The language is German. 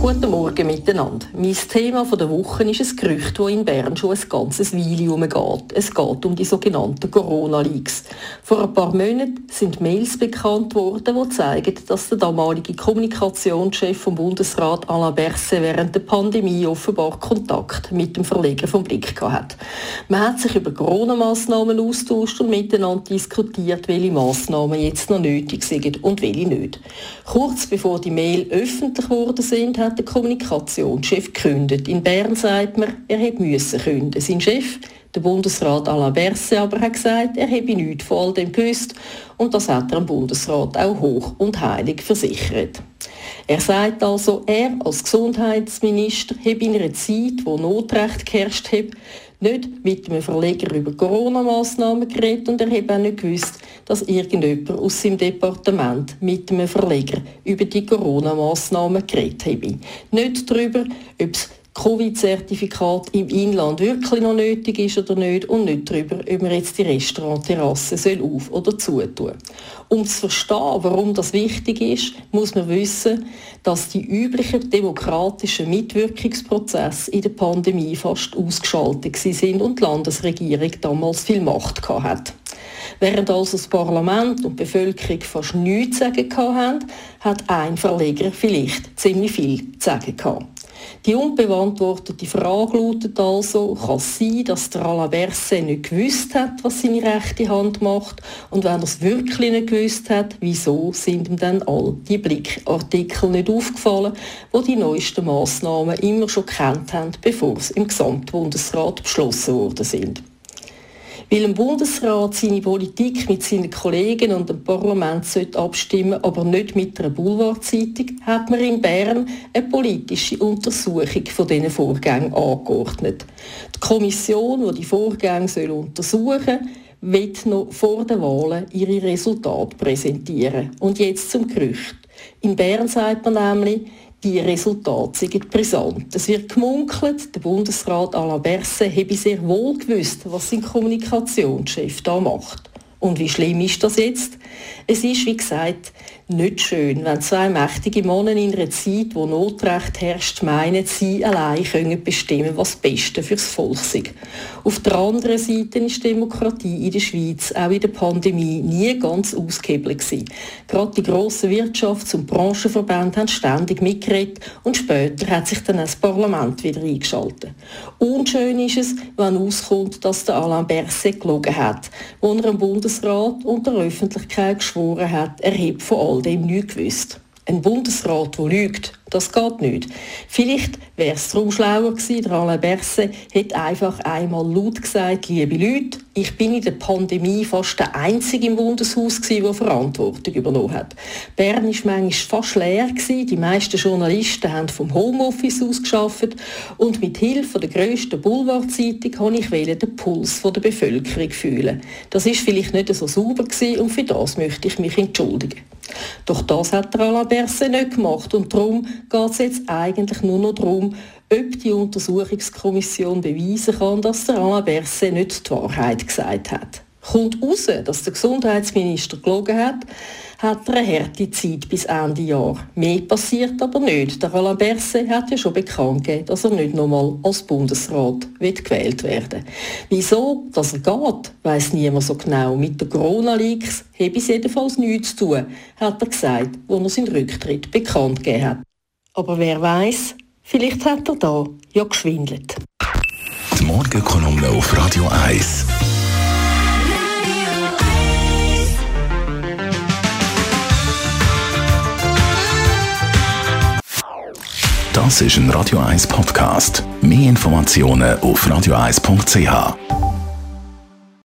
Guten Morgen miteinander. Mein Thema der Woche ist ein Gerücht, das in Bern schon ein ganzes Weile umgeht. Es geht um die sogenannten Corona-Leaks. Vor ein paar Monaten sind Mails bekannt worden, die zeigen, dass der damalige Kommunikationschef vom Bundesrat Alain Berset während der Pandemie offenbar Kontakt mit dem Verleger vom Blick hat. Man hat sich über Corona-Massnahmen austauscht und miteinander diskutiert, welche Massnahmen jetzt noch nötig sind und welche nicht. Kurz bevor die Mail öffentlich geworden sind, hat der Kommunikationschef gekündigt. In Bern sagt man, er hätte müssen künden. Sein Chef, der Bundesrat Alain Berset, aber hat gesagt, er habe nichts von all dem gewusst und das hat er dem Bundesrat auch hoch und heilig versichert. Er sagt also, er als Gesundheitsminister habe in einer Zeit, wo Notrecht geherrscht hat, nicht mit einem Verleger über Corona-Massnahmen geredet und er hat auch nicht gewusst, dass irgendjemand aus seinem Departement mit einem Verleger über die Corona-Massnahmen geredet habe. Nicht darüber, ob es Covid-Zertifikat im Inland wirklich noch nötig ist oder nicht und nicht darüber, ob man jetzt die Restaurantterrasse soll auf- oder zutun. Um zu verstehen, warum das wichtig ist, muss man wissen, dass die üblichen demokratischen Mitwirkungsprozesse in der Pandemie fast ausgeschaltet sind und die Landesregierung damals viel Macht hatte. Während also das Parlament und die Bevölkerung fast nichts zu sagen hatten, hat ein Verleger vielleicht ziemlich viel zu sagen gehabt. Die unbeantwortete Frage lautet also, kann es sein, dass der Alain Berset nicht gewusst hat, was seine rechte Hand macht? Und wenn er es wirklich nicht gewusst hat, wieso sind ihm dann all die Blickartikel nicht aufgefallen, wo die neuesten Massnahmen immer schon kennt haben, bevor sie im Gesamtbundesrat beschlossen worden sind? Weil ein Bundesrat seine Politik mit seinen Kollegen und dem Parlament abstimmen aber nicht mit einer Boulevardzeitung, hat man in Bern eine politische Untersuchung von diesen Vorgängen angeordnet. Die Kommission, die die Vorgänge untersuchen soll, wird noch vor den Wahlen ihre Resultate präsentieren. Und jetzt zum Gerücht. In Bern sagt man nämlich, die Resultate sind brisant. Es wird gemunkelt, der Bundesrat Alain Berset habe sehr wohl gewusst, was sein Kommunikationschef da macht. Und wie schlimm ist das jetzt? Es ist, wie gesagt, nicht schön, wenn zwei mächtige Männer in einer Zeit, wo Notrecht herrscht, meinen, sie allein können bestimmen, was das Beste fürs Volk ist. Auf der anderen Seite ist Demokratie in der Schweiz auch in der Pandemie nie ganz ausgehebelt. Gerade die grossen Wirtschafts- und Branchenverbände haben ständig mitgeredet und später hat sich dann das Parlament wieder eingeschaltet. Unschön ist es, wenn auskommt, dass der Alain Berset gelogen hat, wo er Bundesrat und der Öffentlichkeit geschworen hat, er habe von all dem nichts gewusst. Ein Bundesrat, der lügt, das geht nicht. Vielleicht wäre es darum schlauer gewesen, der Alain Berset hätte einfach einmal laut gesagt, liebe Leute, ich bin in der Pandemie fast der Einzige im Bundeshaus gewesen, der Verantwortung übernommen hat. Bern war manchmal fast leer gewesen. Die meisten Journalisten haben vom Homeoffice aus geschafft und mit Hilfe der grössten Boulevardzeitung konnte ich den Puls der Bevölkerung fühlen. Das ist vielleicht nicht so sauber gewesen und für das möchte ich mich entschuldigen. Doch das hat der Alain Berset nicht gemacht und darum geht es jetzt eigentlich nur noch darum, ob die Untersuchungskommission beweisen kann, dass der Alain Berset nicht die Wahrheit gesagt hat. Kommt raus, dass der Gesundheitsminister gelogen hat, hat er eine harte Zeit bis Ende Jahr. Mehr passiert aber nicht. Der Alain Berset hat ja schon bekannt gegeben, dass er nicht nochmal als Bundesrat wird gewählt werden Wieso dass er geht, weiß niemand so genau. Mit den Corona-Leaks habe es jedenfalls nichts zu tun, hat er gesagt, als er seinen Rücktritt bekannt gegeben hat. Aber wer weiß, vielleicht hat er da ja geschwindelt. Die Morgenkolumne auf Radio 1. Das ist ein Radio 1 Podcast. Mehr Informationen auf radio1.ch.